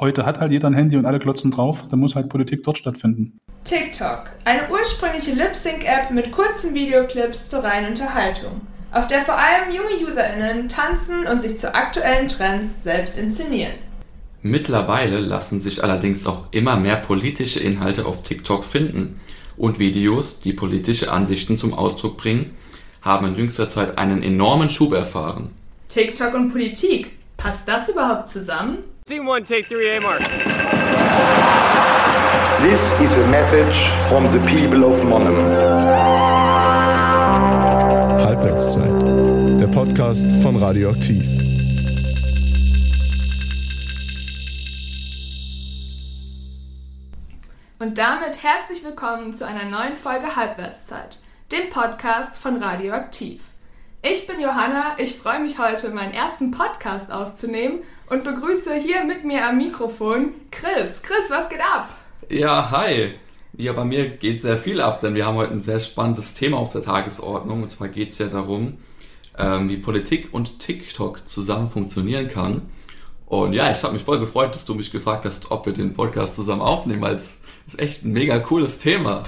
heute hat halt jeder ein Handy und alle klotzen drauf, dann muss halt Politik dort stattfinden. TikTok, eine ursprüngliche Lip-Sync-App mit kurzen Videoclips zur reinen Unterhaltung, auf der vor allem junge UserInnen tanzen und sich zu aktuellen Trends selbst inszenieren. Mittlerweile lassen sich allerdings auch immer mehr politische Inhalte auf TikTok finden und Videos, die politische Ansichten zum Ausdruck bringen, haben in jüngster Zeit einen enormen Schub erfahren. TikTok und Politik, passt das überhaupt zusammen? Scene one, take three, A mark. This is a message from the people of Monum. Halbwertszeit, der Podcast von Radioaktiv. Und damit herzlich willkommen zu einer neuen Folge Halbwertszeit, dem Podcast von Radioaktiv. Ich bin Johanna, ich freue mich heute, meinen ersten Podcast aufzunehmen und begrüße hier mit mir am Mikrofon Chris. Chris, was geht ab? Ja, hi. Ja, bei mir geht sehr viel ab, denn wir haben heute ein sehr spannendes Thema auf der Tagesordnung. Und zwar geht es ja darum, ähm, wie Politik und TikTok zusammen funktionieren kann. Und ja, ich habe mich voll gefreut, dass du mich gefragt hast, ob wir den Podcast zusammen aufnehmen, weil es ist echt ein mega cooles Thema.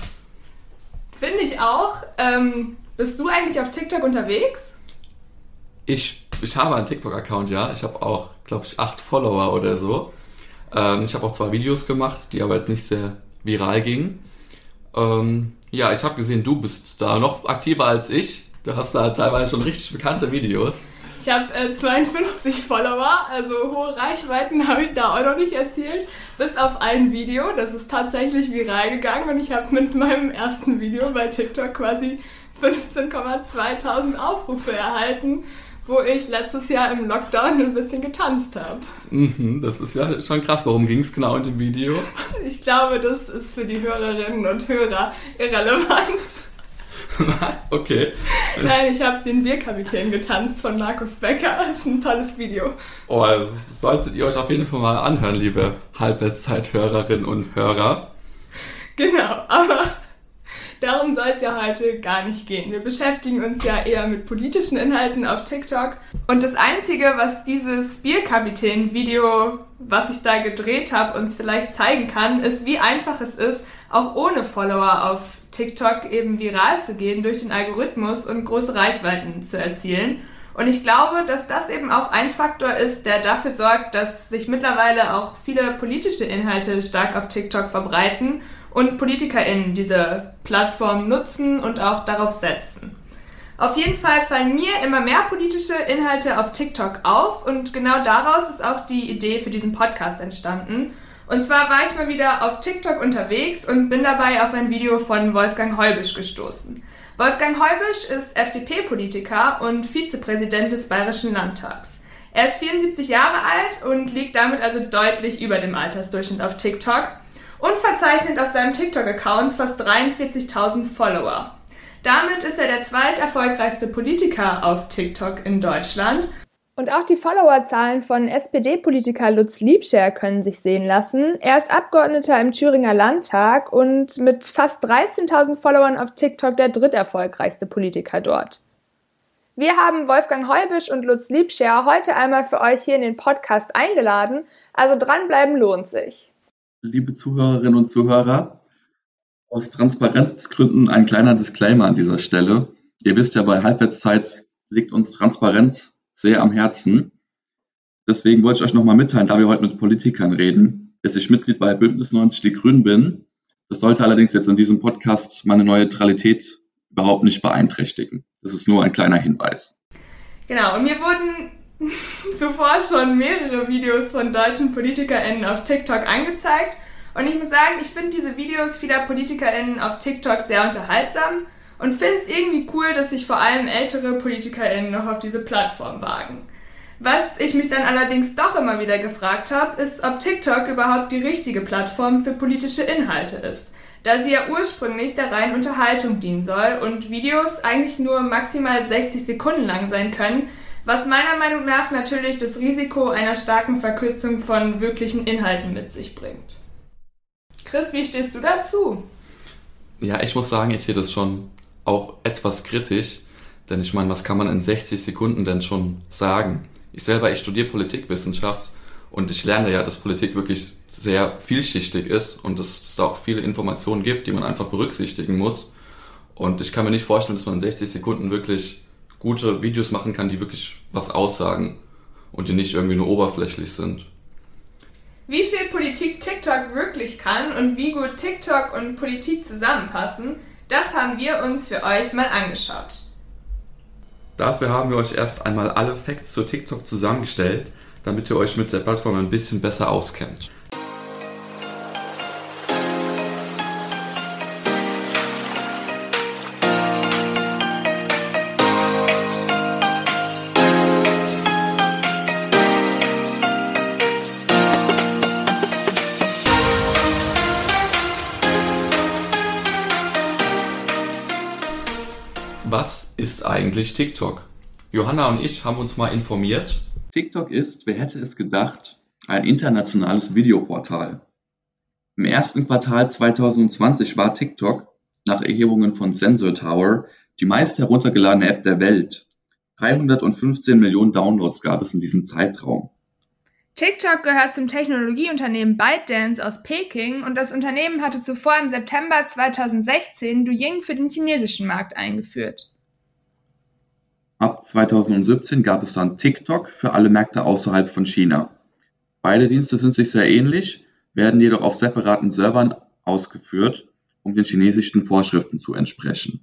Finde ich auch. Ähm, bist du eigentlich auf TikTok unterwegs? Ich, ich habe einen TikTok-Account, ja. Ich habe auch, glaube ich, acht Follower oder so. Ähm, ich habe auch zwei Videos gemacht, die aber jetzt nicht sehr viral gingen. Ähm, ja, ich habe gesehen, du bist da noch aktiver als ich. Du hast da teilweise schon richtig bekannte Videos. Ich habe äh, 52 Follower, also hohe Reichweiten habe ich da auch noch nicht erzielt. Bis auf ein Video, das ist tatsächlich viral gegangen und ich habe mit meinem ersten Video bei TikTok quasi 15,2 Aufrufe erhalten wo ich letztes Jahr im Lockdown ein bisschen getanzt habe. Mhm, das ist ja schon krass. Worum ging es genau in dem Video? Ich glaube, das ist für die Hörerinnen und Hörer irrelevant. okay. Nein, ich habe den Bierkapitän getanzt von Markus Becker. Das ist ein tolles Video. Oh, das solltet ihr euch auf jeden Fall mal anhören, liebe Halbwertszeit-Hörerinnen und Hörer. Genau, aber Darum soll es ja heute gar nicht gehen. Wir beschäftigen uns ja eher mit politischen Inhalten auf TikTok. Und das Einzige, was dieses Bierkapitän-Video, was ich da gedreht habe, uns vielleicht zeigen kann, ist, wie einfach es ist, auch ohne Follower auf TikTok eben viral zu gehen durch den Algorithmus und große Reichweiten zu erzielen. Und ich glaube, dass das eben auch ein Faktor ist, der dafür sorgt, dass sich mittlerweile auch viele politische Inhalte stark auf TikTok verbreiten und PolitikerInnen diese Plattform nutzen und auch darauf setzen. Auf jeden Fall fallen mir immer mehr politische Inhalte auf TikTok auf und genau daraus ist auch die Idee für diesen Podcast entstanden. Und zwar war ich mal wieder auf TikTok unterwegs und bin dabei auf ein Video von Wolfgang Heubisch gestoßen. Wolfgang Heubisch ist FDP-Politiker und Vizepräsident des Bayerischen Landtags. Er ist 74 Jahre alt und liegt damit also deutlich über dem Altersdurchschnitt auf TikTok und verzeichnet auf seinem TikTok-Account fast 43.000 Follower. Damit ist er der zweiterfolgreichste Politiker auf TikTok in Deutschland. Und auch die Followerzahlen von SPD-Politiker Lutz Liebscher können sich sehen lassen. Er ist Abgeordneter im Thüringer Landtag und mit fast 13.000 Followern auf TikTok der dritterfolgreichste Politiker dort. Wir haben Wolfgang Heubisch und Lutz Liebscher heute einmal für euch hier in den Podcast eingeladen, also dranbleiben lohnt sich liebe Zuhörerinnen und Zuhörer. Aus Transparenzgründen ein kleiner Disclaimer an dieser Stelle. Ihr wisst ja, bei Halbwertszeit liegt uns Transparenz sehr am Herzen. Deswegen wollte ich euch nochmal mitteilen, da wir heute mit Politikern reden, dass ich Mitglied bei Bündnis 90 Die Grünen bin. Das sollte allerdings jetzt in diesem Podcast meine Neutralität überhaupt nicht beeinträchtigen. Das ist nur ein kleiner Hinweis. Genau, und mir wurden zuvor schon mehrere Videos von deutschen PolitikerInnen auf TikTok angezeigt. Und ich muss sagen, ich finde diese Videos vieler PolitikerInnen auf TikTok sehr unterhaltsam und finde es irgendwie cool, dass sich vor allem ältere PolitikerInnen noch auf diese Plattform wagen. Was ich mich dann allerdings doch immer wieder gefragt habe, ist, ob TikTok überhaupt die richtige Plattform für politische Inhalte ist, da sie ja ursprünglich der reinen Unterhaltung dienen soll und Videos eigentlich nur maximal 60 Sekunden lang sein können, was meiner Meinung nach natürlich das Risiko einer starken Verkürzung von wirklichen Inhalten mit sich bringt. Chris, wie stehst du dazu? Ja, ich muss sagen, ich sehe das schon auch etwas kritisch, denn ich meine, was kann man in 60 Sekunden denn schon sagen? Ich selber, ich studiere Politikwissenschaft Und ich lerne ja, dass Politik wirklich sehr vielschichtig ist und dass es da auch viele Informationen gibt, die man einfach berücksichtigen muss. Und ich kann mir nicht vorstellen, dass man in 60 Sekunden wirklich gute Videos machen kann, die wirklich was aussagen und die nicht irgendwie nur oberflächlich sind. Wie viel Politik TikTok wirklich kann und wie gut TikTok und Politik zusammenpassen, das haben wir uns für euch mal angeschaut. Dafür haben wir euch erst einmal alle Facts zu TikTok zusammengestellt, damit ihr euch mit der Plattform ein bisschen besser auskennt. Eigentlich TikTok? Johanna und ich haben uns mal informiert. TikTok ist, wer hätte es gedacht, ein internationales Videoportal. Im ersten Quartal 2020 war TikTok, nach Erhebungen von Sensor Tower, die meist heruntergeladene App der Welt. 315 Millionen Downloads gab es in diesem Zeitraum. TikTok gehört zum Technologieunternehmen ByteDance aus Peking und das Unternehmen hatte zuvor im September 2016 Douyin für den chinesischen Markt eingeführt. Ab 2017 gab es dann TikTok für alle Märkte außerhalb von China. Beide Dienste sind sich sehr ähnlich, werden jedoch auf separaten Servern ausgeführt, um den chinesischen Vorschriften zu entsprechen.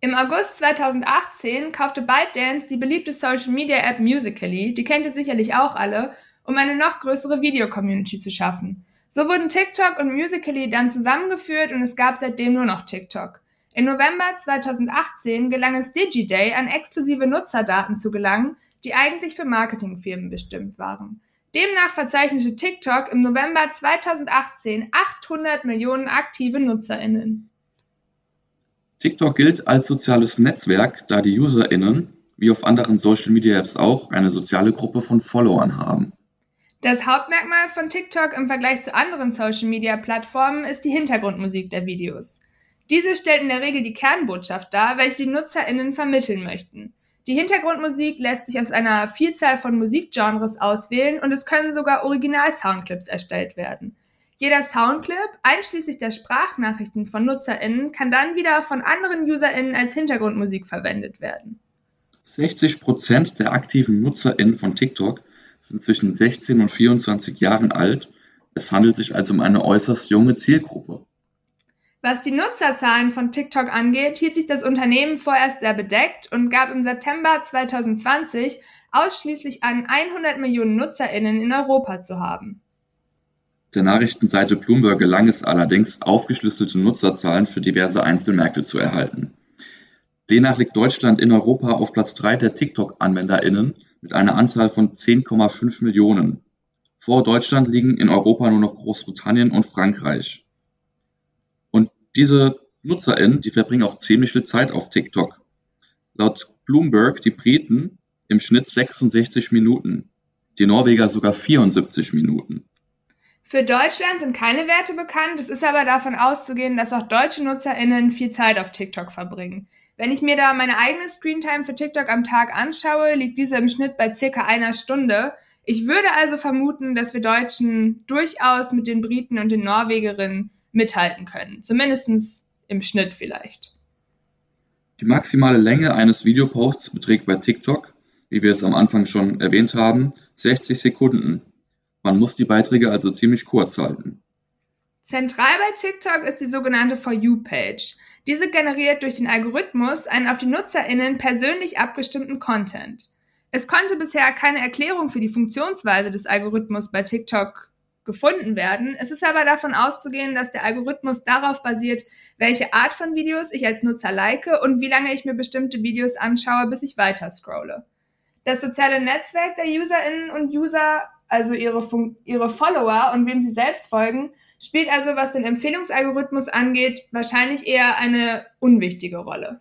Im August 2018 kaufte ByteDance die beliebte Social-Media-App Musical.ly, die kennt ihr sicherlich auch alle, um eine noch größere Video-Community zu schaffen. So wurden TikTok und Musical.ly dann zusammengeführt und es gab seitdem nur noch TikTok. Im November 2018 gelang es DigiDay, an exklusive Nutzerdaten zu gelangen, die eigentlich für Marketingfirmen bestimmt waren. Demnach verzeichnete TikTok im November 2018 800 Millionen aktive NutzerInnen. TikTok gilt als soziales Netzwerk, da die UserInnen, wie auf anderen Social Media Apps auch, eine soziale Gruppe von Followern haben. Das Hauptmerkmal von TikTok im Vergleich zu anderen Social Media Plattformen ist die Hintergrundmusik der Videos. Diese stellt in der Regel die Kernbotschaft dar, welche die NutzerInnen vermitteln möchten. Die Hintergrundmusik lässt sich aus einer Vielzahl von Musikgenres auswählen und es können sogar Original-Soundclips erstellt werden. Jeder Soundclip, einschließlich der Sprachnachrichten von NutzerInnen, kann dann wieder von anderen UserInnen als Hintergrundmusik verwendet werden. 60 Prozent der aktiven NutzerInnen von TikTok sind zwischen 16 und 24 Jahren alt. Es handelt sich also um eine äußerst junge Zielgruppe. Was die Nutzerzahlen von TikTok angeht, hielt sich das Unternehmen vorerst sehr bedeckt und gab im September 2020 ausschließlich an, 100 Millionen NutzerInnen in Europa zu haben. Der Nachrichtenseite Bloomberg gelang es allerdings, aufgeschlüsselte Nutzerzahlen für diverse Einzelmärkte zu erhalten. Demnach liegt Deutschland in Europa auf Platz 3 der TikTok-AnwenderInnen mit einer Anzahl von 10,5 Millionen. Vor Deutschland liegen in Europa nur noch Großbritannien und Frankreich. Diese NutzerInnen, die verbringen auch ziemlich viel Zeit auf TikTok. Laut Bloomberg die Briten im Schnitt 66 Minuten, die Norweger sogar 74 Minuten. Für Deutschland sind keine Werte bekannt, es ist aber davon auszugehen, dass auch deutsche NutzerInnen viel Zeit auf TikTok verbringen. Wenn ich mir da meine eigene Screentime für TikTok am Tag anschaue, liegt diese im Schnitt bei circa einer Stunde. Ich würde also vermuten, dass wir Deutschen durchaus mit den Briten und den Norwegerinnen mithalten können. Zumindest im Schnitt vielleicht. Die maximale Länge eines Videoposts beträgt bei TikTok, wie wir es am Anfang schon erwähnt haben, 60 Sekunden. Man muss die Beiträge also ziemlich kurz halten. Zentral bei TikTok ist die sogenannte For You-Page. Diese generiert durch den Algorithmus einen auf die NutzerInnen persönlich abgestimmten Content. Es konnte bisher keine Erklärung für die Funktionsweise des Algorithmus bei TikTok gefunden werden. Es ist aber davon auszugehen, dass der Algorithmus darauf basiert, welche Art von Videos ich als Nutzer like und wie lange ich mir bestimmte Videos anschaue, bis ich weiter scrolle. Das soziale Netzwerk der UserInnen und User also ihre, Fun ihre Follower und wem sie selbst folgen, spielt also, was den Empfehlungsalgorithmus angeht, wahrscheinlich eher eine unwichtige Rolle.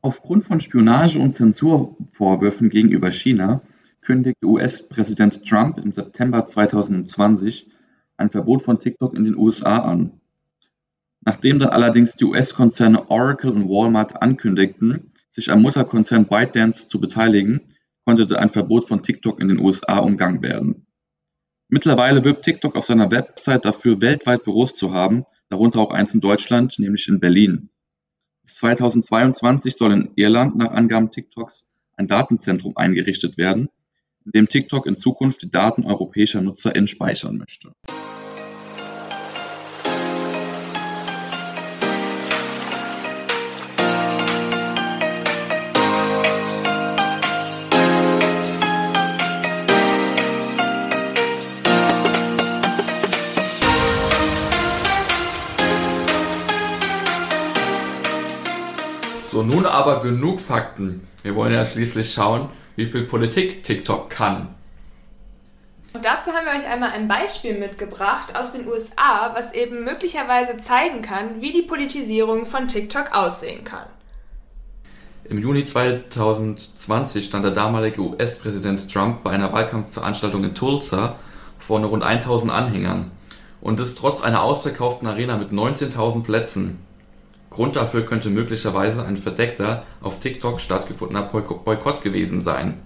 Aufgrund von Spionage und Zensurvorwürfen gegenüber China kündigte US-Präsident Trump im September 2020 ein Verbot von TikTok in den USA an. Nachdem dann allerdings die US-Konzerne Oracle und Walmart ankündigten, sich am Mutterkonzern ByteDance zu beteiligen, konnte ein Verbot von TikTok in den USA umgangen werden. Mittlerweile wirbt TikTok auf seiner Website dafür, weltweit Büros zu haben, darunter auch eins in Deutschland, nämlich in Berlin. Bis 2022 soll in Irland nach Angaben TikToks ein Datenzentrum eingerichtet werden, in dem TikTok in Zukunft die Daten europäischer NutzerInnen speichern möchte. So, nun aber genug Fakten. Wir wollen ja schließlich schauen, wie viel Politik TikTok kann. Und dazu haben wir euch einmal ein Beispiel mitgebracht aus den USA, was eben möglicherweise zeigen kann, wie die Politisierung von TikTok aussehen kann. Im Juni 2020 stand der damalige US-Präsident Trump bei einer Wahlkampfveranstaltung in Tulsa vor nur rund 1000 Anhängern und das trotz einer ausverkauften Arena mit 19.000 Plätzen. Grund dafür könnte möglicherweise ein verdeckter, auf TikTok stattgefundener Boykott gewesen sein.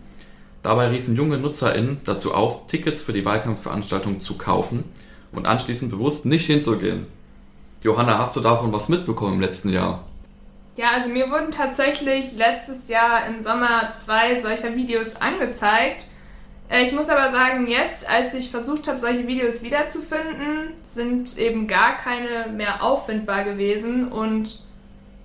Dabei riefen junge NutzerInnen dazu auf, Tickets für die Wahlkampfveranstaltung zu kaufen und anschließend bewusst nicht hinzugehen. Johanna, hast du davon was mitbekommen im letzten Jahr? Ja, also mir wurden tatsächlich letztes Jahr im Sommer zwei solcher Videos angezeigt. Äh, ich muss aber sagen, jetzt, als ich versucht habe, solche Videos wiederzufinden, sind eben gar keine mehr auffindbar gewesen. Und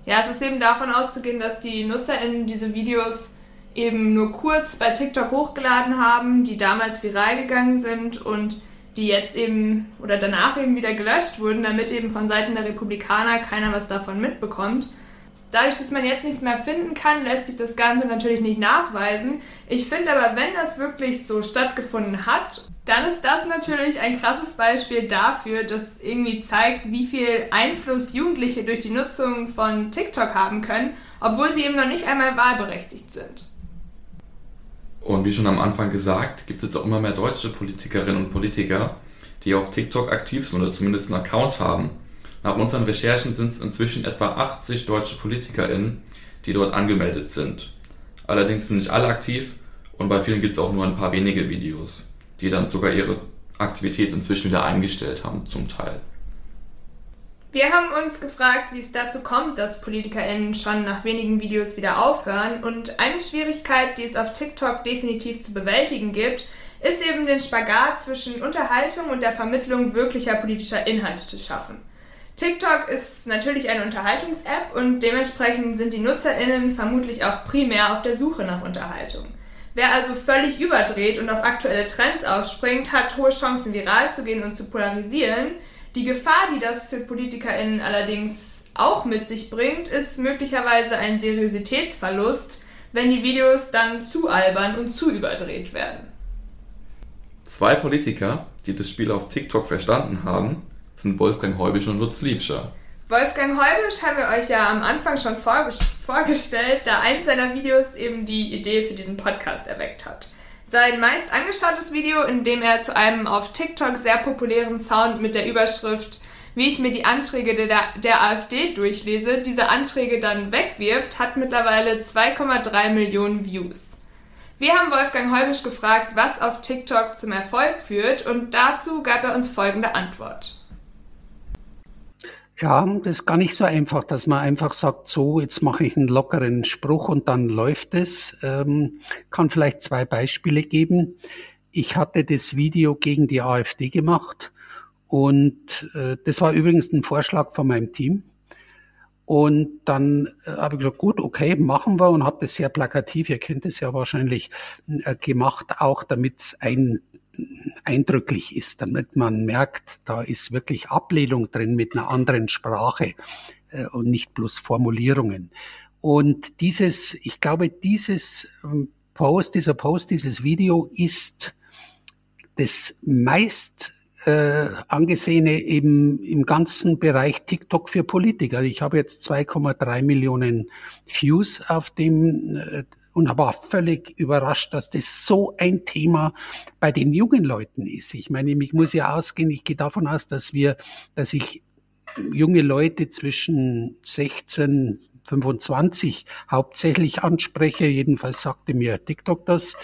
ja, es ist eben davon auszugehen, dass die NutzerInnen diese Videos eben nur kurz bei TikTok hochgeladen haben, die damals viral gegangen sind und die jetzt eben oder danach eben wieder gelöscht wurden, damit eben von Seiten der Republikaner keiner was davon mitbekommt. Dadurch, dass man jetzt nichts mehr finden kann, lässt sich das Ganze natürlich nicht nachweisen. Ich finde aber, wenn das wirklich so stattgefunden hat, dann ist das natürlich ein krasses Beispiel dafür, das irgendwie zeigt, wie viel Einfluss Jugendliche durch die Nutzung von TikTok haben können, obwohl sie eben noch nicht einmal wahlberechtigt sind. Und wie schon am Anfang gesagt, gibt es jetzt auch immer mehr deutsche Politikerinnen und Politiker, die auf TikTok aktiv sind oder zumindest einen Account haben. Nach unseren Recherchen sind es inzwischen etwa 80 deutsche PolitikerInnen, die dort angemeldet sind. Allerdings sind nicht alle aktiv und bei vielen gibt es auch nur ein paar wenige Videos, die dann sogar ihre Aktivität inzwischen wieder eingestellt haben, zum Teil. Wir haben uns gefragt, wie es dazu kommt, dass PolitikerInnen schon nach wenigen Videos wieder aufhören. Und eine Schwierigkeit, die es auf TikTok definitiv zu bewältigen gibt, ist eben den Spagat zwischen Unterhaltung und der Vermittlung wirklicher politischer Inhalte zu schaffen. TikTok ist natürlich eine Unterhaltungs-App und dementsprechend sind die NutzerInnen vermutlich auch primär auf der Suche nach Unterhaltung. Wer also völlig überdreht und auf aktuelle Trends aufspringt, hat hohe Chancen, viral zu gehen und zu polarisieren. Die Gefahr, die das für PolitikerInnen allerdings auch mit sich bringt, ist möglicherweise ein Seriositätsverlust, wenn die Videos dann zu albern und zu überdreht werden. Zwei Politiker, die das Spiel auf TikTok verstanden haben, sind Wolfgang Heubisch und Lutz Liebscher. Wolfgang Heubisch haben wir euch ja am Anfang schon vorgestellt, da eins seiner Videos eben die Idee für diesen Podcast erweckt hat. Sein meist angeschautes Video, in dem er zu einem auf TikTok sehr populären Sound mit der Überschrift wie ich mir die Anträge der, der AfD durchlese, diese Anträge dann wegwirft, hat mittlerweile 2,3 Millionen Views. Wir haben Wolfgang Heubisch gefragt, was auf TikTok zum Erfolg führt und dazu gab er uns folgende Antwort. Ja, das ist gar nicht so einfach, dass man einfach sagt, so, jetzt mache ich einen lockeren Spruch und dann läuft es. Ähm, kann vielleicht zwei Beispiele geben. Ich hatte das Video gegen die AfD gemacht und äh, das war übrigens ein Vorschlag von meinem Team. Und dann äh, habe ich gesagt, gut, okay, machen wir und habe das sehr plakativ, ihr kennt es ja wahrscheinlich, äh, gemacht, auch damit es ein eindrücklich ist, damit man merkt, da ist wirklich Ablehnung drin mit einer anderen Sprache äh, und nicht bloß Formulierungen. Und dieses, ich glaube, dieses ähm, Post, dieser Post, dieses Video ist das meist äh, angesehene eben im ganzen Bereich TikTok für Politiker. Ich habe jetzt 2,3 Millionen Views auf dem äh, und war völlig überrascht, dass das so ein Thema bei den jungen Leuten ist. Ich meine, ich muss ja ausgehen, ich gehe davon aus, dass wir, dass ich junge Leute zwischen 16 25 hauptsächlich anspreche. Jedenfalls sagte mir TikTok das.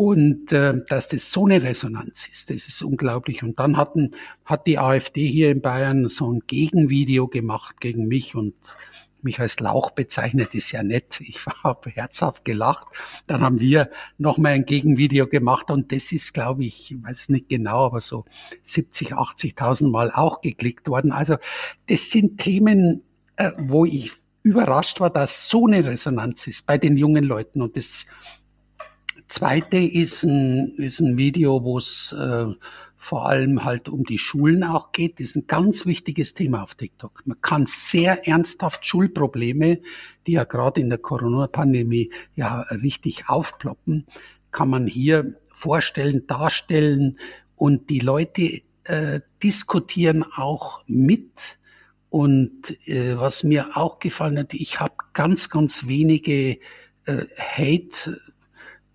Und äh, dass das so eine Resonanz ist, das ist unglaublich. Und dann hatten, hat die AfD hier in Bayern so ein Gegenvideo gemacht gegen mich und mich als Lauch bezeichnet, ist ja nett. Ich habe herzhaft gelacht. Dann haben wir nochmal ein Gegenvideo gemacht und das ist, glaube ich, ich weiß nicht genau, aber so 70, 80.000 Mal auch geklickt worden. Also das sind Themen, äh, wo ich überrascht war, dass so eine Resonanz ist bei den jungen Leuten. Und das Zweite ist ein, ist ein Video, wo es äh, vor allem halt um die Schulen auch geht, das ist ein ganz wichtiges Thema auf TikTok. Man kann sehr ernsthaft Schulprobleme, die ja gerade in der Corona-Pandemie ja richtig aufploppen, kann man hier vorstellen, darstellen und die Leute äh, diskutieren auch mit. Und äh, was mir auch gefallen hat, ich habe ganz, ganz wenige äh, Hate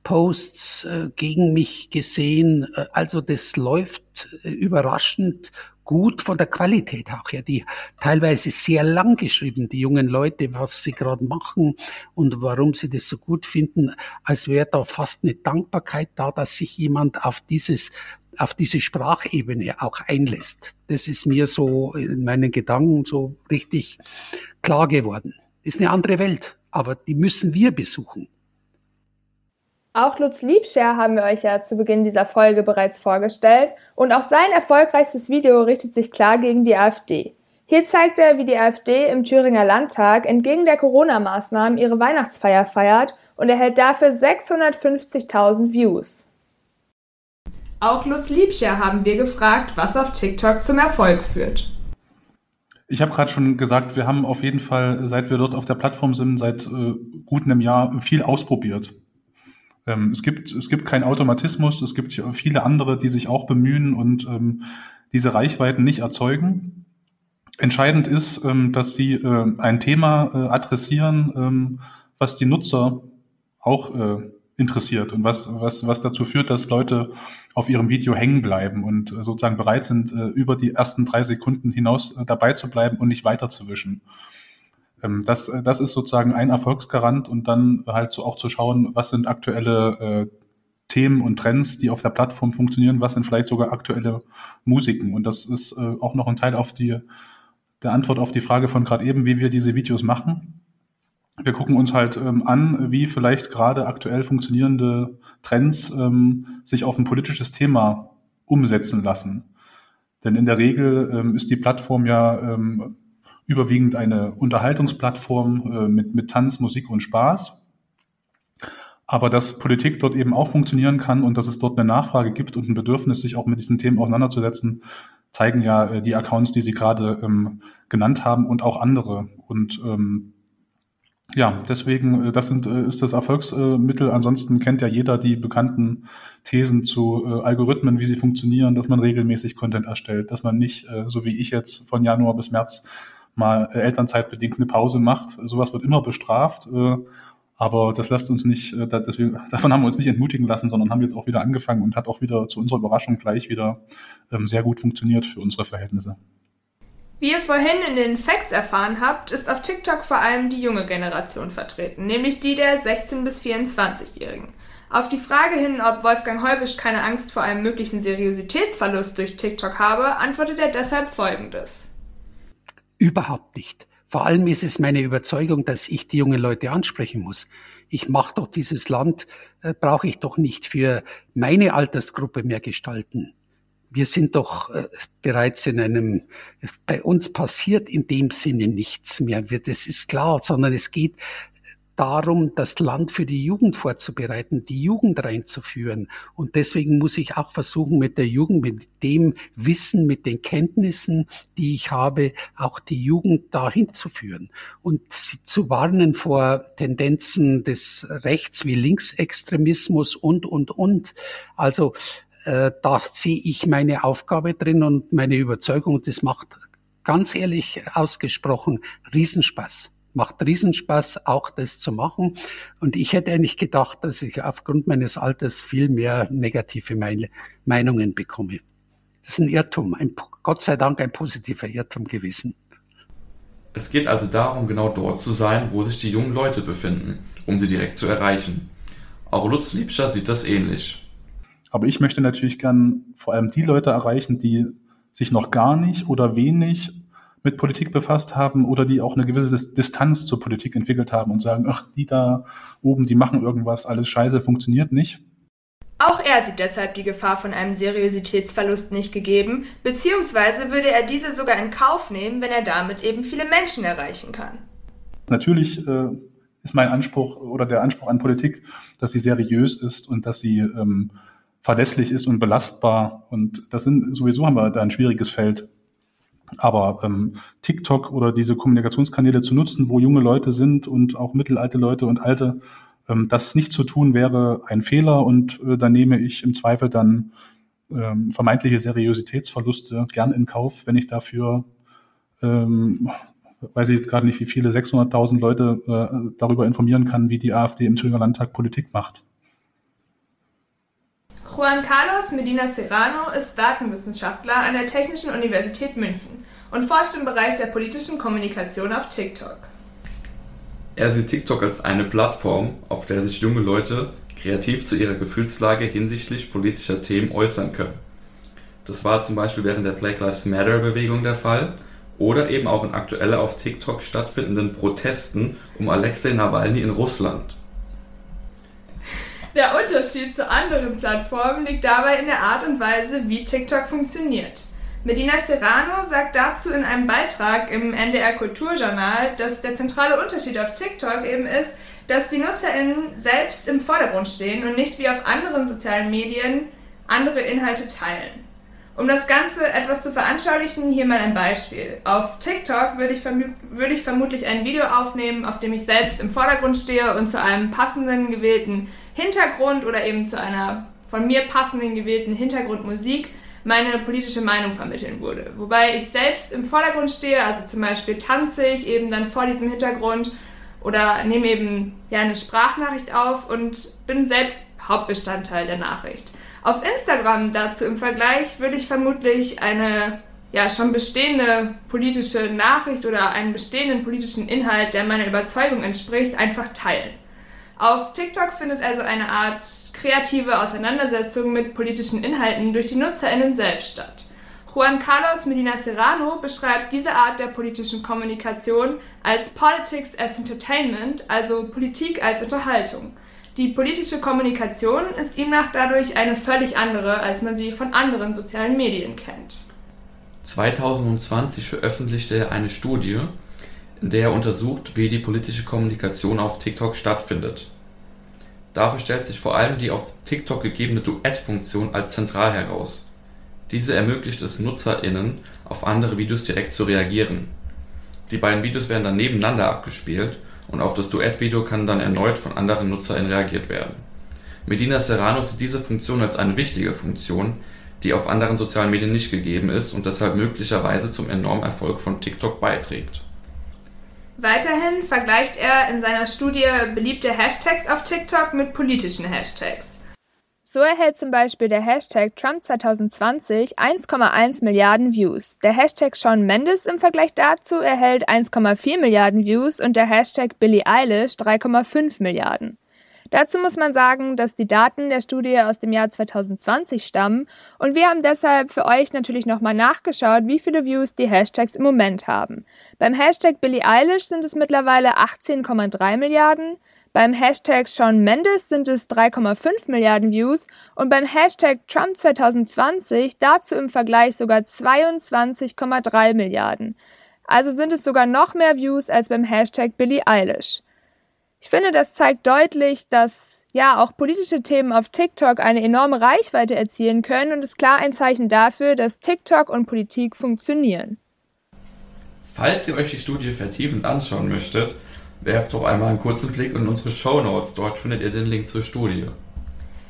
Posts äh, gegen mich gesehen. Äh, also das läuft äh, überraschend gut von der Qualität auch her. Die teilweise sehr lang geschrieben, die jungen Leute, was sie gerade machen und warum sie das so gut finden, als wäre da fast eine Dankbarkeit da, dass sich jemand auf dieses auf diese Sprachebene auch einlässt. Das ist mir so in meinen Gedanken so richtig klar geworden. Ist eine andere Welt, aber die müssen wir besuchen. Auch Lutz Liebscher haben wir euch ja zu Beginn dieser Folge bereits vorgestellt und auch sein erfolgreichstes Video richtet sich klar gegen die AfD. Hier zeigt er, wie die AfD im Thüringer Landtag entgegen der Corona-Maßnahmen ihre Weihnachtsfeier feiert und erhält dafür 650.000 Views. Auch Lutz Liebscher haben wir gefragt, was auf TikTok zum Erfolg führt. Ich habe gerade schon gesagt, wir haben auf jeden Fall, seit wir dort auf der Plattform sind, seit äh, gut einem Jahr viel ausprobiert. Ähm, es, gibt, es gibt keinen Automatismus, es gibt viele andere, die sich auch bemühen und ähm, diese Reichweiten nicht erzeugen. Entscheidend ist, ähm, dass sie äh, ein Thema äh, adressieren, ähm, was die Nutzer auch äh, interessiert und was, was, was dazu führt, dass Leute auf ihrem Video hängen bleiben und äh, sozusagen bereit sind, äh, über die ersten drei Sekunden hinaus äh, dabei zu bleiben und nicht weiterzuwischen. Ähm, das, äh, das ist sozusagen ein Erfolgsgarant und dann halt so auch zu schauen, was sind aktuelle äh, Themen und Trends, die auf der Plattform funktionieren, was sind vielleicht sogar aktuelle Musiken. Und das ist äh, auch noch ein Teil auf die, der Antwort auf die Frage von gerade eben, wie wir diese Videos machen. Wir gucken uns halt ähm, an, wie vielleicht gerade aktuell funktionierende Trends ähm, sich auf ein politisches Thema umsetzen lassen. Denn in der Regel ähm, ist die Plattform ja ähm, überwiegend eine Unterhaltungsplattform äh, mit, mit Tanz, Musik und Spaß. Aber dass Politik dort eben auch funktionieren kann und dass es dort eine Nachfrage gibt und ein Bedürfnis, sich auch mit diesen Themen auseinanderzusetzen, zeigen ja äh, die Accounts, die Sie gerade ähm, genannt haben und auch andere. Und ähm, ja, deswegen, äh, das sind, ist das Erfolgsmittel. Ansonsten kennt ja jeder die bekannten Thesen zu Algorithmen, wie sie funktionieren, dass man regelmäßig Content erstellt, dass man nicht, so wie ich jetzt von Januar bis März, mal äh, elternzeitbedingt eine Pause macht. Sowas wird immer bestraft. Äh, aber das lässt uns nicht, äh, deswegen, davon haben wir uns nicht entmutigen lassen, sondern haben jetzt auch wieder angefangen und hat auch wieder zu unserer Überraschung gleich wieder ähm, sehr gut funktioniert für unsere Verhältnisse. Wie ihr vorhin in den Facts erfahren habt, ist auf TikTok vor allem die junge Generation vertreten, nämlich die der 16- bis 24-Jährigen. Auf die Frage hin, ob Wolfgang Heubisch keine Angst vor einem möglichen Seriositätsverlust durch TikTok habe, antwortet er deshalb folgendes. Überhaupt nicht. Vor allem ist es meine Überzeugung, dass ich die jungen Leute ansprechen muss. Ich mache doch dieses Land, äh, brauche ich doch nicht für meine Altersgruppe mehr gestalten. Wir sind doch äh, bereits in einem, bei uns passiert in dem Sinne nichts mehr. Das ist klar, sondern es geht darum, das Land für die Jugend vorzubereiten, die Jugend reinzuführen. Und deswegen muss ich auch versuchen, mit der Jugend, mit dem Wissen, mit den Kenntnissen, die ich habe, auch die Jugend dahin zu führen und sie zu warnen vor Tendenzen des Rechts wie Linksextremismus und, und, und. Also äh, da sehe ich meine Aufgabe drin und meine Überzeugung. Das macht ganz ehrlich ausgesprochen Riesenspaß macht Riesenspaß, auch das zu machen. Und ich hätte eigentlich gedacht, dass ich aufgrund meines Alters viel mehr negative Meinungen bekomme. Das ist ein Irrtum, ein, Gott sei Dank ein positiver Irrtum gewesen. Es geht also darum, genau dort zu sein, wo sich die jungen Leute befinden, um sie direkt zu erreichen. Auch Lutz Liebscher sieht das ähnlich. Aber ich möchte natürlich gern vor allem die Leute erreichen, die sich noch gar nicht oder wenig mit Politik befasst haben oder die auch eine gewisse Distanz zur Politik entwickelt haben und sagen, ach, die da oben, die machen irgendwas, alles scheiße, funktioniert nicht. Auch er sieht deshalb die Gefahr von einem Seriositätsverlust nicht gegeben, beziehungsweise würde er diese sogar in Kauf nehmen, wenn er damit eben viele Menschen erreichen kann. Natürlich äh, ist mein Anspruch oder der Anspruch an Politik, dass sie seriös ist und dass sie ähm, verlässlich ist und belastbar. Und das sind sowieso haben wir da ein schwieriges Feld. Aber ähm, TikTok oder diese Kommunikationskanäle zu nutzen, wo junge Leute sind und auch mittelalte Leute und alte, ähm, das nicht zu tun wäre ein Fehler und äh, da nehme ich im Zweifel dann ähm, vermeintliche Seriositätsverluste gern in Kauf, wenn ich dafür, ähm, weiß ich jetzt gerade nicht, wie viele, 600.000 Leute äh, darüber informieren kann, wie die AfD im Thüringer Landtag Politik macht. Juan Carlos Medina Serrano ist Datenwissenschaftler an der Technischen Universität München und forscht im Bereich der politischen Kommunikation auf TikTok. Er sieht TikTok als eine Plattform, auf der sich junge Leute kreativ zu ihrer Gefühlslage hinsichtlich politischer Themen äußern können. Das war zum Beispiel während der Black Lives Matter Bewegung der Fall oder eben auch in aktuell auf TikTok stattfindenden Protesten um Alexei Nawalny in Russland. Der Unterschied zu anderen Plattformen liegt dabei in der Art und Weise, wie TikTok funktioniert. Medina Serrano sagt dazu in einem Beitrag im NDR Kulturjournal, dass der zentrale Unterschied auf TikTok eben ist, dass die NutzerInnen selbst im Vordergrund stehen und nicht wie auf anderen sozialen Medien andere Inhalte teilen. Um das Ganze etwas zu veranschaulichen, hier mal ein Beispiel. Auf TikTok würde ich, würde ich vermutlich ein Video aufnehmen, auf dem ich selbst im Vordergrund stehe und zu einem passenden gewählten Hintergrund oder eben zu einer von mir passenden gewählten Hintergrundmusik meine politische Meinung vermitteln würde. Wobei ich selbst im Vordergrund stehe, also zum Beispiel tanze ich eben dann vor diesem Hintergrund oder nehme eben ja eine Sprachnachricht auf und bin selbst Hauptbestandteil der Nachricht. Auf Instagram dazu im Vergleich würde ich vermutlich eine ja schon bestehende politische Nachricht oder einen bestehenden politischen Inhalt, der meiner Überzeugung entspricht, einfach teilen. Auf TikTok findet also eine Art kreative Auseinandersetzung mit politischen Inhalten durch die NutzerInnen selbst statt. Juan Carlos Medina Serrano beschreibt diese Art der politischen Kommunikation als Politics as Entertainment, also Politik als Unterhaltung. Die politische Kommunikation ist ihm nach dadurch eine völlig andere, als man sie von anderen sozialen Medien kennt. 2020 veröffentlichte er eine Studie, in der er untersucht, wie die politische Kommunikation auf TikTok stattfindet. Dafür stellt sich vor allem die auf TikTok gegebene Duett-Funktion als zentral heraus. Diese ermöglicht es NutzerInnen, auf andere Videos direkt zu reagieren. Die beiden Videos werden dann nebeneinander abgespielt und auf das Duett-Video kann dann erneut von anderen NutzerInnen reagiert werden. Medina Serrano sieht diese Funktion als eine wichtige Funktion, die auf anderen sozialen Medien nicht gegeben ist und deshalb möglicherweise zum enormen Erfolg von TikTok beiträgt. Weiterhin vergleicht er in seiner Studie beliebte Hashtags auf TikTok mit politischen Hashtags. So erhält zum Beispiel der Hashtag Trump 2020 1,1 Milliarden Views. Der Hashtag Sean Mendes im Vergleich dazu erhält 1,4 Milliarden Views und der Hashtag Billie Eilish 3,5 Milliarden. Dazu muss man sagen, dass die Daten der Studie aus dem Jahr 2020 stammen und wir haben deshalb für euch natürlich nochmal nachgeschaut, wie viele Views die Hashtags im Moment haben. Beim Hashtag Billie Eilish sind es mittlerweile 18,3 Milliarden, beim Hashtag Sean Mendes sind es 3,5 Milliarden Views und beim Hashtag Trump 2020 dazu im Vergleich sogar 22,3 Milliarden. Also sind es sogar noch mehr Views als beim Hashtag Billie Eilish. Ich finde, das zeigt deutlich, dass ja auch politische Themen auf TikTok eine enorme Reichweite erzielen können und ist klar ein Zeichen dafür, dass TikTok und Politik funktionieren. Falls ihr euch die Studie vertiefend anschauen möchtet, werft doch einmal einen kurzen Blick in unsere Show Notes. Dort findet ihr den Link zur Studie.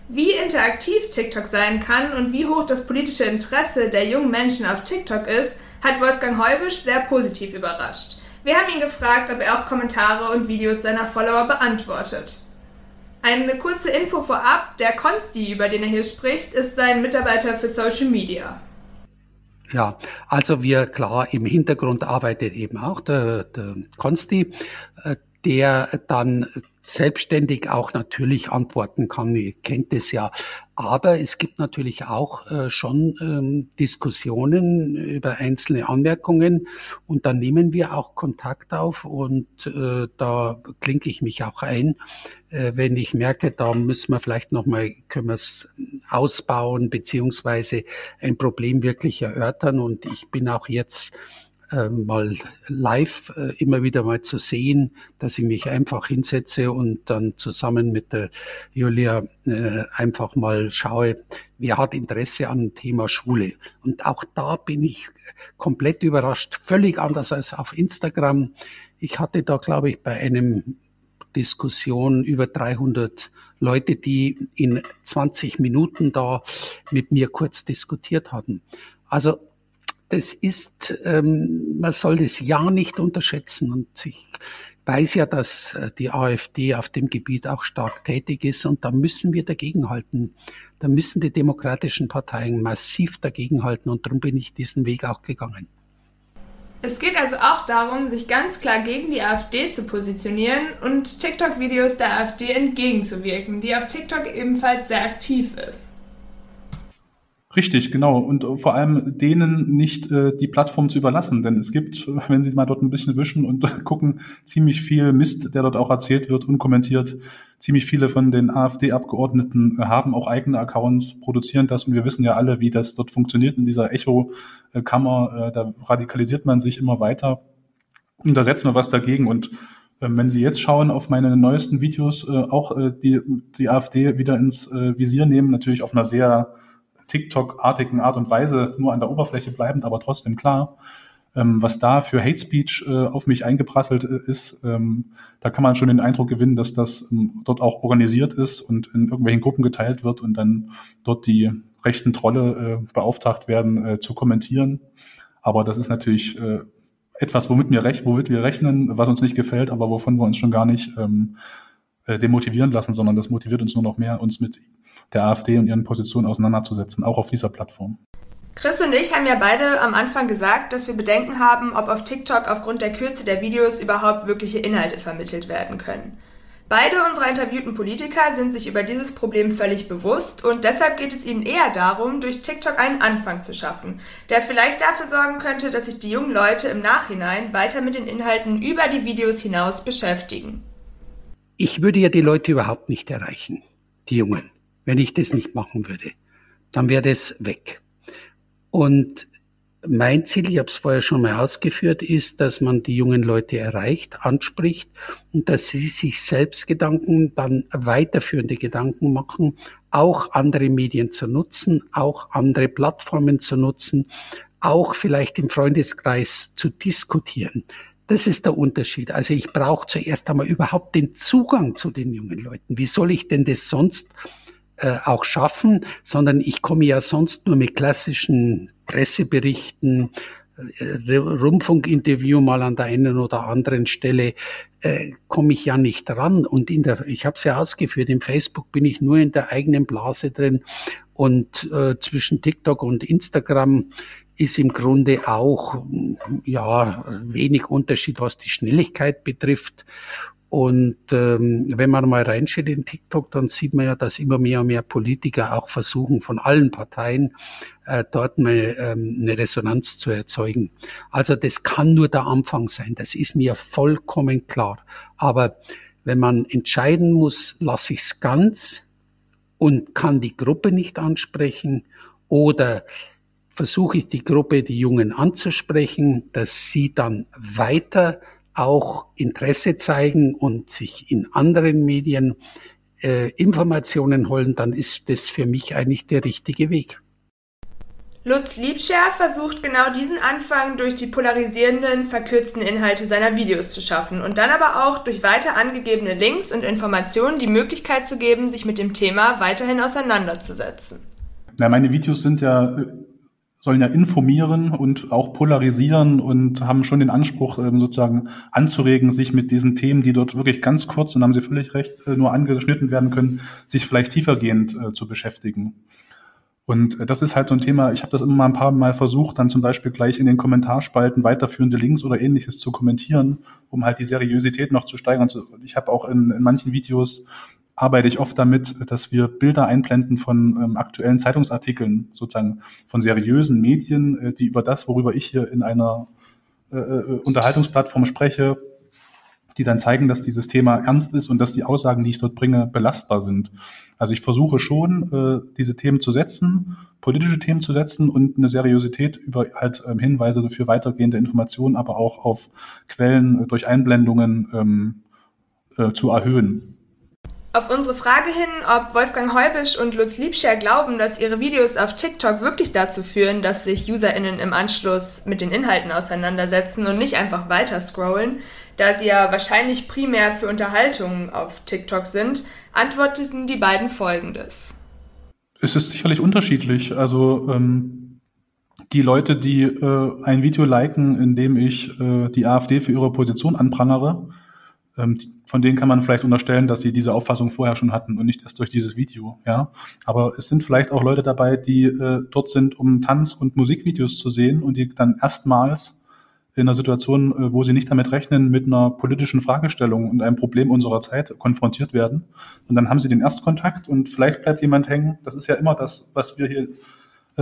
Wie interaktiv TikTok sein kann und wie hoch das politische Interesse der jungen Menschen auf TikTok ist, hat Wolfgang Heubisch sehr positiv überrascht. Wir haben ihn gefragt, ob er auch Kommentare und Videos seiner Follower beantwortet. Eine kurze Info vorab, der Konsti, über den er hier spricht, ist sein Mitarbeiter für Social Media. Ja, also wir klar im Hintergrund arbeitet eben auch der, der Konsti, äh, der dann selbstständig auch natürlich antworten kann. Ihr kennt es ja. Aber es gibt natürlich auch äh, schon ähm, Diskussionen über einzelne Anmerkungen und dann nehmen wir auch Kontakt auf und äh, da klinke ich mich auch ein, äh, wenn ich merke, da müssen wir vielleicht nochmal, können wir es ausbauen beziehungsweise ein Problem wirklich erörtern und ich bin auch jetzt äh, mal live äh, immer wieder mal zu sehen, dass ich mich einfach hinsetze und dann zusammen mit der Julia äh, einfach mal schaue, wer hat Interesse an dem Thema Schule. Und auch da bin ich komplett überrascht, völlig anders als auf Instagram. Ich hatte da, glaube ich, bei einem Diskussion über 300 Leute, die in 20 Minuten da mit mir kurz diskutiert hatten. Also das ist, ähm, man soll das ja nicht unterschätzen. Und ich weiß ja, dass äh, die AfD auf dem Gebiet auch stark tätig ist und da müssen wir dagegenhalten. Da müssen die demokratischen Parteien massiv dagegenhalten und darum bin ich diesen Weg auch gegangen. Es geht also auch darum, sich ganz klar gegen die AfD zu positionieren und TikTok-Videos der AfD entgegenzuwirken, die auf TikTok ebenfalls sehr aktiv ist. Richtig, genau. Und äh, vor allem denen nicht äh, die Plattform zu überlassen. Denn es gibt, wenn Sie mal dort ein bisschen wischen und gucken, ziemlich viel Mist, der dort auch erzählt wird, unkommentiert. Ziemlich viele von den AfD-Abgeordneten äh, haben auch eigene Accounts, produzieren das und wir wissen ja alle, wie das dort funktioniert in dieser Echo-Kammer. Äh, da radikalisiert man sich immer weiter. Und da setzen wir was dagegen. Und wenn Sie jetzt schauen auf meine neuesten Videos, äh, auch äh, die, die AfD wieder ins äh, Visier nehmen, natürlich auf einer sehr TikTok-artigen Art und Weise nur an der Oberfläche bleibend, aber trotzdem klar, ähm, was da für Hate Speech äh, auf mich eingeprasselt äh, ist, ähm, da kann man schon den Eindruck gewinnen, dass das ähm, dort auch organisiert ist und in irgendwelchen Gruppen geteilt wird und dann dort die rechten Trolle äh, beauftragt werden äh, zu kommentieren. Aber das ist natürlich äh, etwas, womit wir, womit wir rechnen, was uns nicht gefällt, aber wovon wir uns schon gar nicht ähm, äh, demotivieren lassen, sondern das motiviert uns nur noch mehr, uns mit der AfD und ihren Positionen auseinanderzusetzen, auch auf dieser Plattform. Chris und ich haben ja beide am Anfang gesagt, dass wir Bedenken haben, ob auf TikTok aufgrund der Kürze der Videos überhaupt wirkliche Inhalte vermittelt werden können. Beide unserer interviewten Politiker sind sich über dieses Problem völlig bewusst und deshalb geht es ihnen eher darum, durch TikTok einen Anfang zu schaffen, der vielleicht dafür sorgen könnte, dass sich die jungen Leute im Nachhinein weiter mit den Inhalten über die Videos hinaus beschäftigen. Ich würde ja die Leute überhaupt nicht erreichen, die Jungen. Wenn ich das nicht machen würde, dann wäre das weg. Und mein Ziel, ich habe es vorher schon mal ausgeführt, ist, dass man die jungen Leute erreicht, anspricht und dass sie sich selbst Gedanken, dann weiterführende Gedanken machen, auch andere Medien zu nutzen, auch andere Plattformen zu nutzen, auch vielleicht im Freundeskreis zu diskutieren. Das ist der Unterschied. Also ich brauche zuerst einmal überhaupt den Zugang zu den jungen Leuten. Wie soll ich denn das sonst äh, auch schaffen? Sondern ich komme ja sonst nur mit klassischen Presseberichten, äh, Rundfunkinterview mal an der einen oder anderen Stelle äh, komme ich ja nicht ran. Und in der, ich habe es ja ausgeführt, im Facebook bin ich nur in der eigenen Blase drin. Und äh, zwischen TikTok und Instagram ist im Grunde auch ja wenig Unterschied, was die Schnelligkeit betrifft. Und ähm, wenn man mal reinschaut in TikTok, dann sieht man ja, dass immer mehr und mehr Politiker auch versuchen, von allen Parteien äh, dort mal ähm, eine Resonanz zu erzeugen. Also das kann nur der Anfang sein. Das ist mir vollkommen klar. Aber wenn man entscheiden muss, lasse ich es ganz und kann die Gruppe nicht ansprechen oder versuche ich die Gruppe, die Jungen anzusprechen, dass sie dann weiter auch Interesse zeigen und sich in anderen Medien äh, Informationen holen, dann ist das für mich eigentlich der richtige Weg. Lutz Liebscher versucht genau diesen Anfang durch die polarisierenden, verkürzten Inhalte seiner Videos zu schaffen und dann aber auch durch weiter angegebene Links und Informationen die Möglichkeit zu geben, sich mit dem Thema weiterhin auseinanderzusetzen. Na, meine Videos sind ja sollen ja informieren und auch polarisieren und haben schon den Anspruch, ähm, sozusagen anzuregen, sich mit diesen Themen, die dort wirklich ganz kurz, und haben Sie völlig recht, äh, nur angeschnitten werden können, sich vielleicht tiefergehend äh, zu beschäftigen. Und das ist halt so ein Thema, ich habe das immer mal ein paar Mal versucht, dann zum Beispiel gleich in den Kommentarspalten weiterführende Links oder ähnliches zu kommentieren, um halt die Seriosität noch zu steigern. Ich habe auch in, in manchen Videos arbeite ich oft damit, dass wir Bilder einblenden von ähm, aktuellen Zeitungsartikeln, sozusagen von seriösen Medien, äh, die über das, worüber ich hier in einer äh, äh Unterhaltungsplattform spreche, die dann zeigen, dass dieses Thema ernst ist und dass die Aussagen, die ich dort bringe, belastbar sind. Also ich versuche schon, äh, diese Themen zu setzen, politische Themen zu setzen und eine Seriosität über halt ähm, Hinweise für weitergehende Informationen, aber auch auf Quellen äh, durch Einblendungen ähm, äh, zu erhöhen. Auf unsere Frage hin, ob Wolfgang Heubisch und Lutz Liebscher glauben, dass ihre Videos auf TikTok wirklich dazu führen, dass sich UserInnen im Anschluss mit den Inhalten auseinandersetzen und nicht einfach weiter scrollen, da sie ja wahrscheinlich primär für Unterhaltung auf TikTok sind, antworteten die beiden folgendes. Es ist sicherlich unterschiedlich. Also ähm, die Leute, die äh, ein Video liken, in dem ich äh, die AfD für ihre Position anprangere, von denen kann man vielleicht unterstellen, dass sie diese Auffassung vorher schon hatten und nicht erst durch dieses Video. Ja, aber es sind vielleicht auch Leute dabei, die äh, dort sind, um Tanz- und Musikvideos zu sehen und die dann erstmals in einer Situation, äh, wo sie nicht damit rechnen, mit einer politischen Fragestellung und einem Problem unserer Zeit konfrontiert werden. Und dann haben sie den Erstkontakt und vielleicht bleibt jemand hängen. Das ist ja immer das, was wir hier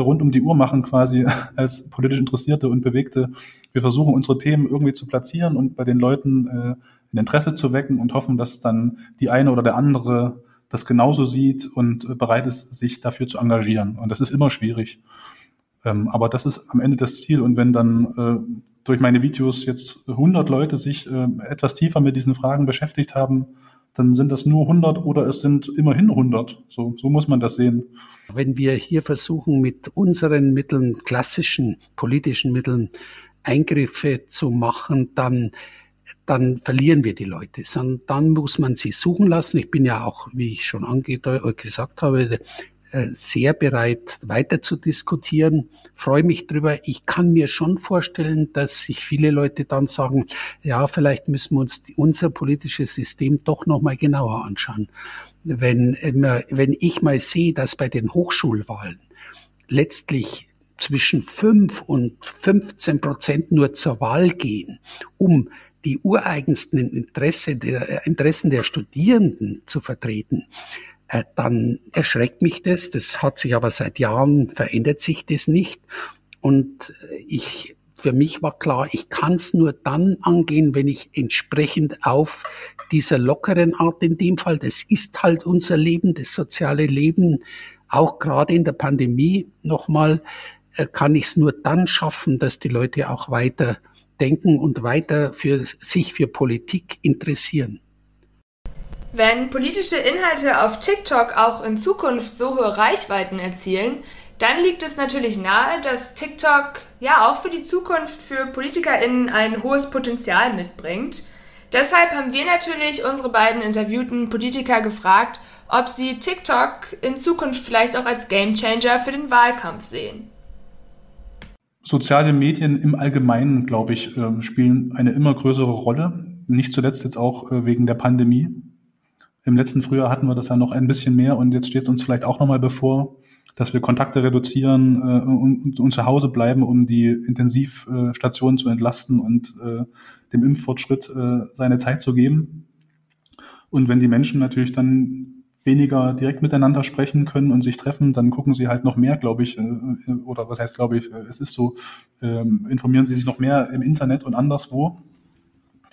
rund um die Uhr machen, quasi als politisch Interessierte und Bewegte. Wir versuchen unsere Themen irgendwie zu platzieren und bei den Leuten äh, ein Interesse zu wecken und hoffen, dass dann die eine oder der andere das genauso sieht und äh, bereit ist, sich dafür zu engagieren. Und das ist immer schwierig. Ähm, aber das ist am Ende das Ziel. Und wenn dann äh, durch meine Videos jetzt 100 Leute sich äh, etwas tiefer mit diesen Fragen beschäftigt haben, dann sind das nur 100 oder es sind immerhin 100. So, so muss man das sehen. Wenn wir hier versuchen, mit unseren Mitteln, klassischen politischen Mitteln, Eingriffe zu machen, dann dann verlieren wir die Leute, sondern dann muss man sie suchen lassen. Ich bin ja auch, wie ich schon gesagt habe, äh, sehr bereit, weiter zu diskutieren. Freue mich drüber. Ich kann mir schon vorstellen, dass sich viele Leute dann sagen, ja, vielleicht müssen wir uns unser politisches System doch nochmal genauer anschauen. Wenn, wenn ich mal sehe, dass bei den Hochschulwahlen letztlich zwischen fünf und 15 Prozent nur zur Wahl gehen, um die ureigensten Interesse der, äh, Interessen der Studierenden zu vertreten, äh, dann erschreckt mich das. Das hat sich aber seit Jahren verändert sich das nicht. Und äh, ich, für mich war klar, ich kann es nur dann angehen, wenn ich entsprechend auf dieser lockeren Art in dem Fall, das ist halt unser Leben, das soziale Leben, auch gerade in der Pandemie nochmal, kann ich es nur dann schaffen, dass die Leute auch weiter denken und weiter für sich für Politik interessieren. Wenn politische Inhalte auf TikTok auch in Zukunft so hohe Reichweiten erzielen, dann liegt es natürlich nahe, dass TikTok ja auch für die Zukunft für PolitikerInnen ein hohes Potenzial mitbringt. Deshalb haben wir natürlich unsere beiden interviewten Politiker gefragt, ob sie TikTok in Zukunft vielleicht auch als Gamechanger für den Wahlkampf sehen soziale Medien im Allgemeinen, glaube ich, äh, spielen eine immer größere Rolle. Nicht zuletzt jetzt auch äh, wegen der Pandemie. Im letzten Frühjahr hatten wir das ja noch ein bisschen mehr und jetzt steht es uns vielleicht auch nochmal bevor, dass wir Kontakte reduzieren äh, und, und, zu Hause bleiben, um die Intensivstationen zu entlasten und dem Impffortschritt seine Zeit zu geben. Und wenn die Menschen natürlich dann weniger direkt miteinander sprechen können und sich treffen, dann gucken sie halt noch mehr, glaube ich, äh, äh, oder was heißt, glaube ich, äh, es ist so, ähm, informieren sie sich noch mehr im Internet und anderswo.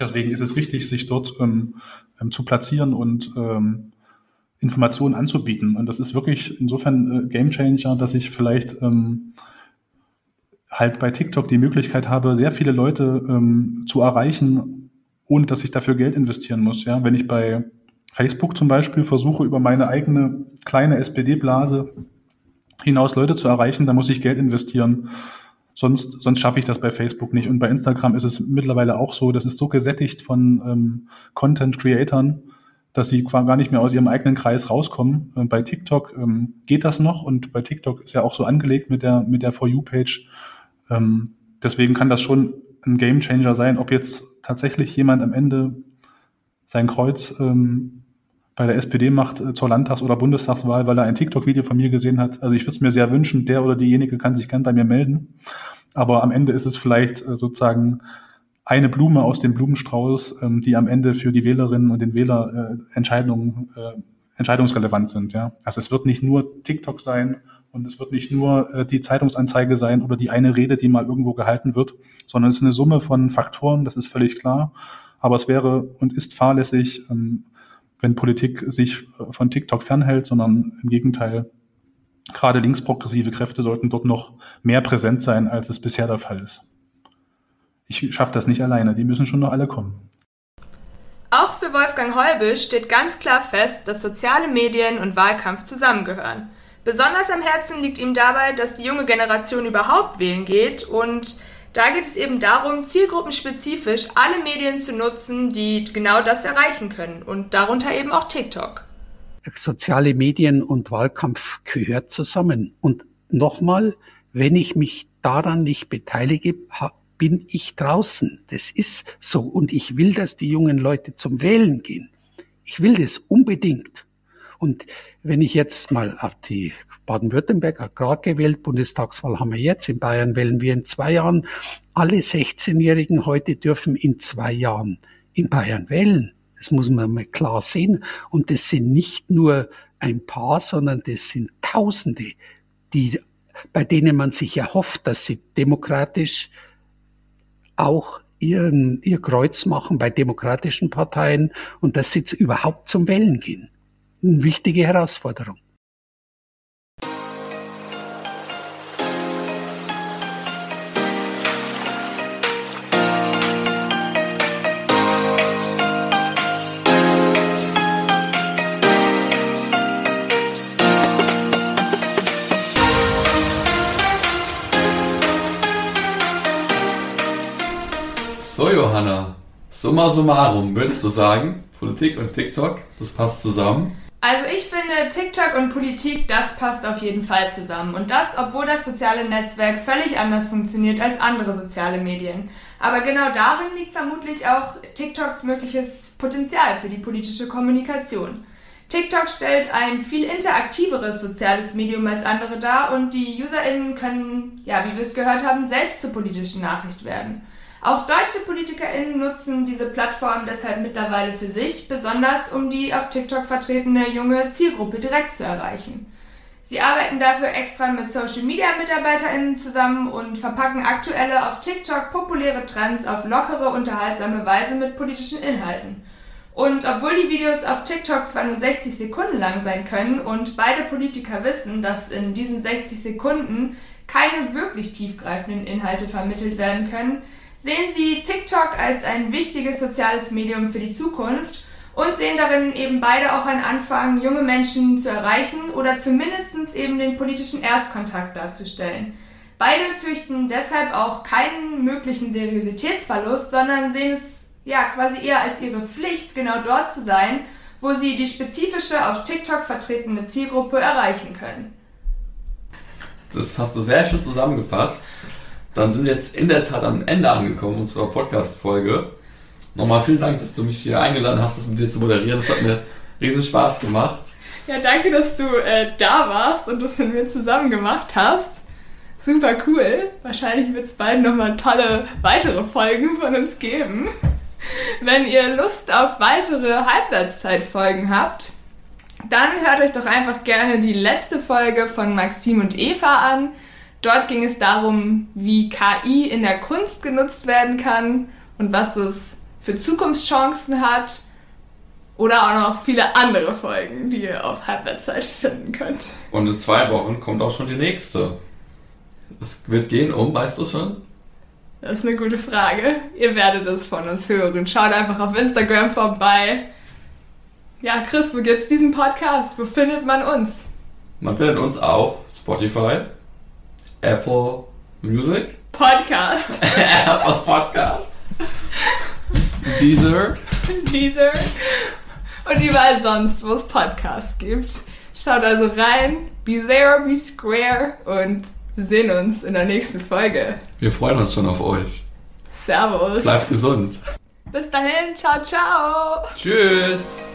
Deswegen ist es richtig, sich dort ähm, ähm, zu platzieren und ähm, Informationen anzubieten. Und das ist wirklich insofern äh, Game Changer, dass ich vielleicht ähm, halt bei TikTok die Möglichkeit habe, sehr viele Leute ähm, zu erreichen, ohne dass ich dafür Geld investieren muss. Ja, wenn ich bei Facebook zum Beispiel versuche über meine eigene kleine SPD-Blase hinaus Leute zu erreichen, da muss ich Geld investieren. Sonst, sonst schaffe ich das bei Facebook nicht. Und bei Instagram ist es mittlerweile auch so, das ist so gesättigt von ähm, Content-Creatern, dass sie gar nicht mehr aus ihrem eigenen Kreis rauskommen. Und bei TikTok ähm, geht das noch und bei TikTok ist ja auch so angelegt mit der, mit der For You-Page. Ähm, deswegen kann das schon ein Game Changer sein, ob jetzt tatsächlich jemand am Ende sein Kreuz ähm, bei der SPD macht äh, zur Landtags- oder Bundestagswahl, weil er ein TikTok-Video von mir gesehen hat. Also ich würde es mir sehr wünschen, der oder diejenige kann sich gern bei mir melden. Aber am Ende ist es vielleicht äh, sozusagen eine Blume aus dem Blumenstrauß, ähm, die am Ende für die Wählerinnen und den Wähler äh, Entscheidungen, entscheidungsrelevant sind. Ja? Also es wird nicht nur TikTok sein und es wird nicht nur die Zeitungsanzeige sein oder die eine Rede, die mal irgendwo gehalten wird, sondern es ist eine Summe von Faktoren, das ist völlig klar. Aber es wäre und ist fahrlässig, ähm, wenn Politik sich von TikTok fernhält, sondern im Gegenteil, gerade linksprogressive Kräfte sollten dort noch mehr präsent sein, als es bisher der Fall ist. Ich schaffe das nicht alleine, die müssen schon noch alle kommen. Auch für Wolfgang Heubel steht ganz klar fest, dass soziale Medien und Wahlkampf zusammengehören. Besonders am Herzen liegt ihm dabei, dass die junge Generation überhaupt wählen geht und da geht es eben darum, zielgruppenspezifisch alle Medien zu nutzen, die genau das erreichen können und darunter eben auch TikTok. Soziale Medien und Wahlkampf gehört zusammen. Und nochmal, wenn ich mich daran nicht beteilige, bin ich draußen. Das ist so. Und ich will, dass die jungen Leute zum Wählen gehen. Ich will das unbedingt. Und wenn ich jetzt mal auf die Baden-Württemberg hat gerade gewählt, Bundestagswahl haben wir jetzt, in Bayern wählen wir in zwei Jahren. Alle 16-Jährigen heute dürfen in zwei Jahren in Bayern wählen. Das muss man mal klar sehen. Und das sind nicht nur ein paar, sondern das sind Tausende, die, bei denen man sich erhofft, dass sie demokratisch auch ihren, ihr Kreuz machen bei demokratischen Parteien und dass sie überhaupt zum Wählen gehen eine wichtige Herausforderung. Summa summarum, würdest du sagen, Politik und TikTok, das passt zusammen? Also ich finde, TikTok und Politik, das passt auf jeden Fall zusammen. Und das, obwohl das soziale Netzwerk völlig anders funktioniert als andere soziale Medien. Aber genau darin liegt vermutlich auch TikToks mögliches Potenzial für die politische Kommunikation. TikTok stellt ein viel interaktiveres soziales Medium als andere dar und die UserInnen können, ja, wie wir es gehört haben, selbst zur politischen Nachricht werden. Auch deutsche PolitikerInnen nutzen diese Plattform deshalb mittlerweile für sich, besonders um die auf TikTok vertretene junge Zielgruppe direkt zu erreichen. Sie arbeiten dafür extra mit Social Media MitarbeiterInnen zusammen und verpacken aktuelle auf TikTok populäre Trends auf lockere, unterhaltsame Weise mit politischen Inhalten. Und obwohl die Videos auf TikTok zwar nur 60 Sekunden lang sein können und beide Politiker wissen, dass in diesen 60 Sekunden keine wirklich tiefgreifenden Inhalte vermittelt werden können, sehen sie TikTok als ein wichtiges soziales Medium für die Zukunft und sehen darin eben beide auch einen Anfang, junge Menschen zu erreichen oder zumindest eben den politischen Erstkontakt darzustellen. Beide fürchten deshalb auch keinen möglichen Seriositätsverlust, sondern sehen es ja quasi eher als ihre Pflicht, genau dort zu sein, wo sie die spezifische auf TikTok vertretene Zielgruppe erreichen können. Das hast du sehr schön zusammengefasst. Dann sind wir jetzt in der Tat am Ende angekommen unserer Podcast-Folge. Nochmal vielen Dank, dass du mich hier eingeladen hast, das mit dir zu moderieren. Das hat mir riesen Spaß gemacht. Ja, danke, dass du äh, da warst und das mit mir zusammen gemacht hast. Super cool. Wahrscheinlich wird es bald nochmal tolle weitere Folgen von uns geben. Wenn ihr Lust auf weitere Halbwertszeitfolgen habt, dann hört euch doch einfach gerne die letzte Folge von Maxim und Eva an. Dort ging es darum, wie KI in der Kunst genutzt werden kann und was das für Zukunftschancen hat. Oder auch noch viele andere Folgen, die ihr auf Halbwertszeit finden könnt. Und in zwei Wochen kommt auch schon die nächste. Es wird gehen um, weißt du schon? Das ist eine gute Frage. Ihr werdet es von uns hören. Schaut einfach auf Instagram vorbei. Ja, Chris, wo gibt's diesen Podcast? Wo findet man uns? Man findet uns auf Spotify, Apple Music, Podcast, Apple Podcast, Deezer, Deezer und überall sonst, wo es Podcasts gibt. Schaut also rein, be there, be square und wir sehen uns in der nächsten Folge. Wir freuen uns schon auf euch. Servus. Bleibt gesund. Bis dahin, ciao, ciao. Tschüss.